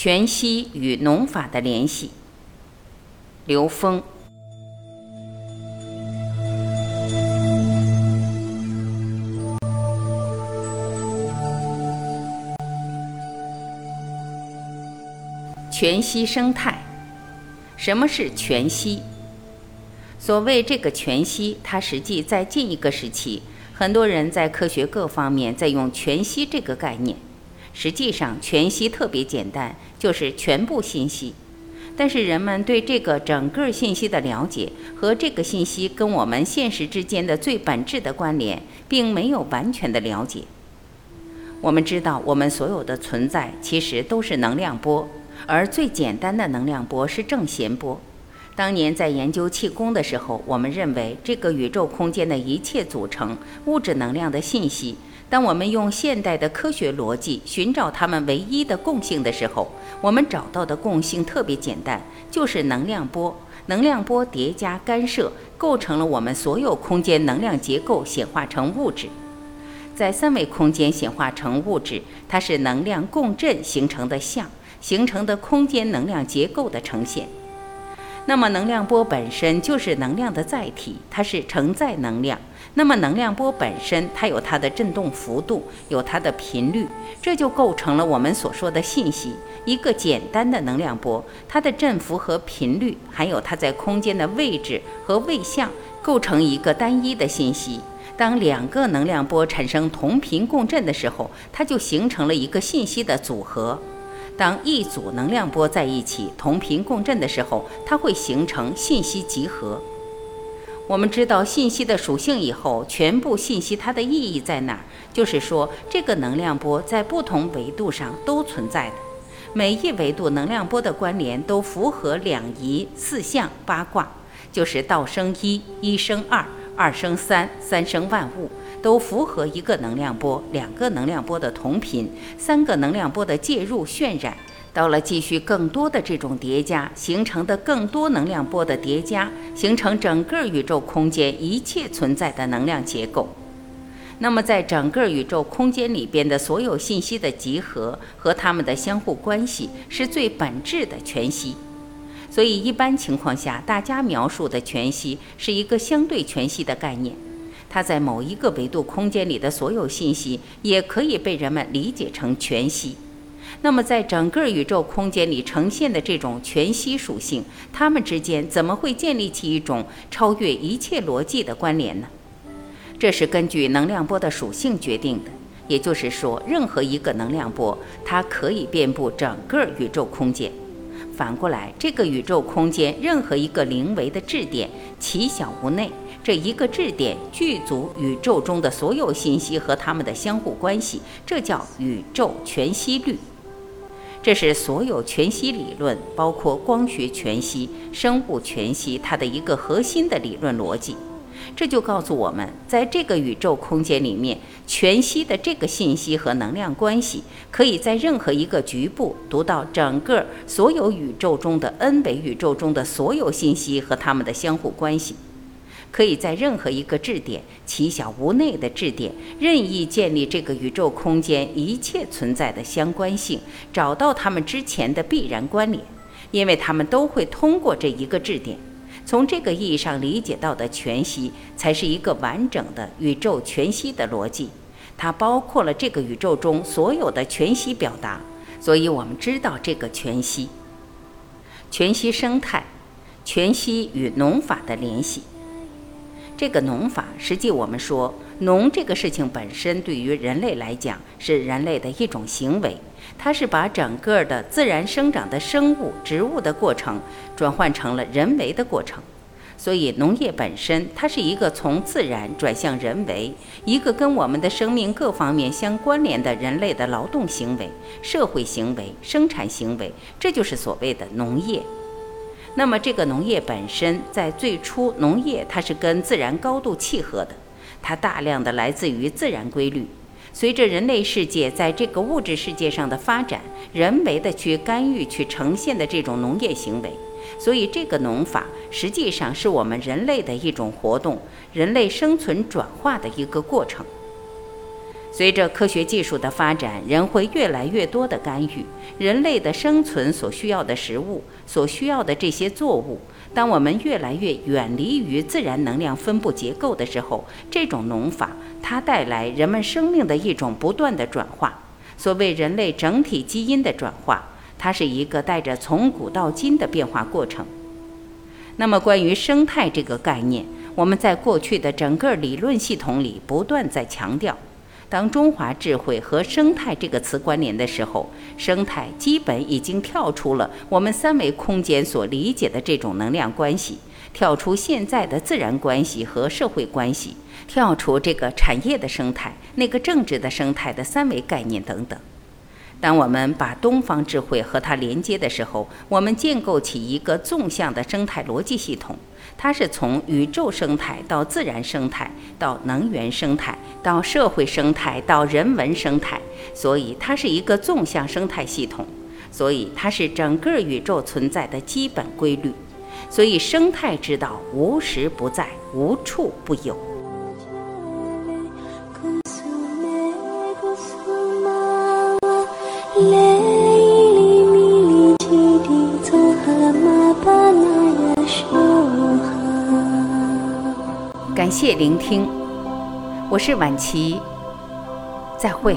全息与农法的联系。刘峰。全息生态，什么是全息？所谓这个全息，它实际在近一个时期，很多人在科学各方面在用全息这个概念。实际上，全息特别简单，就是全部信息。但是人们对这个整个信息的了解和这个信息跟我们现实之间的最本质的关联，并没有完全的了解。我们知道，我们所有的存在其实都是能量波，而最简单的能量波是正弦波。当年在研究气功的时候，我们认为这个宇宙空间的一切组成物质能量的信息。当我们用现代的科学逻辑寻找它们唯一的共性的时候，我们找到的共性特别简单，就是能量波。能量波叠加干涉，构成了我们所有空间能量结构显化成物质。在三维空间显化成物质，它是能量共振形成的像，形成的空间能量结构的呈现。那么，能量波本身就是能量的载体，它是承载能量。那么，能量波本身它有它的振动幅度，有它的频率，这就构成了我们所说的信息。一个简单的能量波，它的振幅和频率，还有它在空间的位置和位相，构成一个单一的信息。当两个能量波产生同频共振的时候，它就形成了一个信息的组合。当一组能量波在一起同频共振的时候，它会形成信息集合。我们知道信息的属性以后，全部信息它的意义在哪儿？就是说，这个能量波在不同维度上都存在的，每一维度能量波的关联都符合两仪、四象、八卦，就是道生一，一生二，二生三，三生万物。都符合一个能量波，两个能量波的同频，三个能量波的介入渲染，到了继续更多的这种叠加形成的更多能量波的叠加，形成整个宇宙空间一切存在的能量结构。那么，在整个宇宙空间里边的所有信息的集合和它们的相互关系，是最本质的全息。所以，一般情况下，大家描述的全息是一个相对全息的概念。它在某一个维度空间里的所有信息，也可以被人们理解成全息。那么，在整个宇宙空间里呈现的这种全息属性，它们之间怎么会建立起一种超越一切逻辑的关联呢？这是根据能量波的属性决定的。也就是说，任何一个能量波，它可以遍布整个宇宙空间。反过来，这个宇宙空间任何一个零维的质点，其小无内。这一个质点具足宇宙中的所有信息和它们的相互关系，这叫宇宙全息律。这是所有全息理论，包括光学全息、生物全息，它的一个核心的理论逻辑。这就告诉我们，在这个宇宙空间里面，全息的这个信息和能量关系，可以在任何一个局部读到整个所有宇宙中的 n 维宇宙中的所有信息和它们的相互关系。可以在任何一个质点，其小无内的质点，任意建立这个宇宙空间一切存在的相关性，找到它们之前的必然关联，因为它们都会通过这一个质点。从这个意义上理解到的全息，才是一个完整的宇宙全息的逻辑。它包括了这个宇宙中所有的全息表达，所以我们知道这个全息。全息生态，全息与农法的联系。这个农法，实际我们说，农这个事情本身对于人类来讲是人类的一种行为，它是把整个的自然生长的生物、植物的过程转换成了人为的过程。所以，农业本身它是一个从自然转向人为，一个跟我们的生命各方面相关联的人类的劳动行为、社会行为、生产行为，这就是所谓的农业。那么，这个农业本身在最初，农业它是跟自然高度契合的，它大量的来自于自然规律。随着人类世界在这个物质世界上的发展，人为的去干预、去呈现的这种农业行为，所以这个农法实际上是我们人类的一种活动，人类生存转化的一个过程。随着科学技术的发展，人会越来越多的干预人类的生存所需要的食物，所需要的这些作物。当我们越来越远离于自然能量分布结构的时候，这种农法它带来人们生命的一种不断的转化。所谓人类整体基因的转化，它是一个带着从古到今的变化过程。那么，关于生态这个概念，我们在过去的整个理论系统里不断在强调。当中华智慧和生态这个词关联的时候，生态基本已经跳出了我们三维空间所理解的这种能量关系，跳出现在的自然关系和社会关系，跳出这个产业的生态、那个政治的生态的三维概念等等。当我们把东方智慧和它连接的时候，我们建构起一个纵向的生态逻辑系统。它是从宇宙生态到自然生态，到能源生态，到社会生态，到人文生态，所以它是一个纵向生态系统。所以它是整个宇宙存在的基本规律。所以生态之道无时不在，无处不有。感谢聆听，我是晚琪，再会。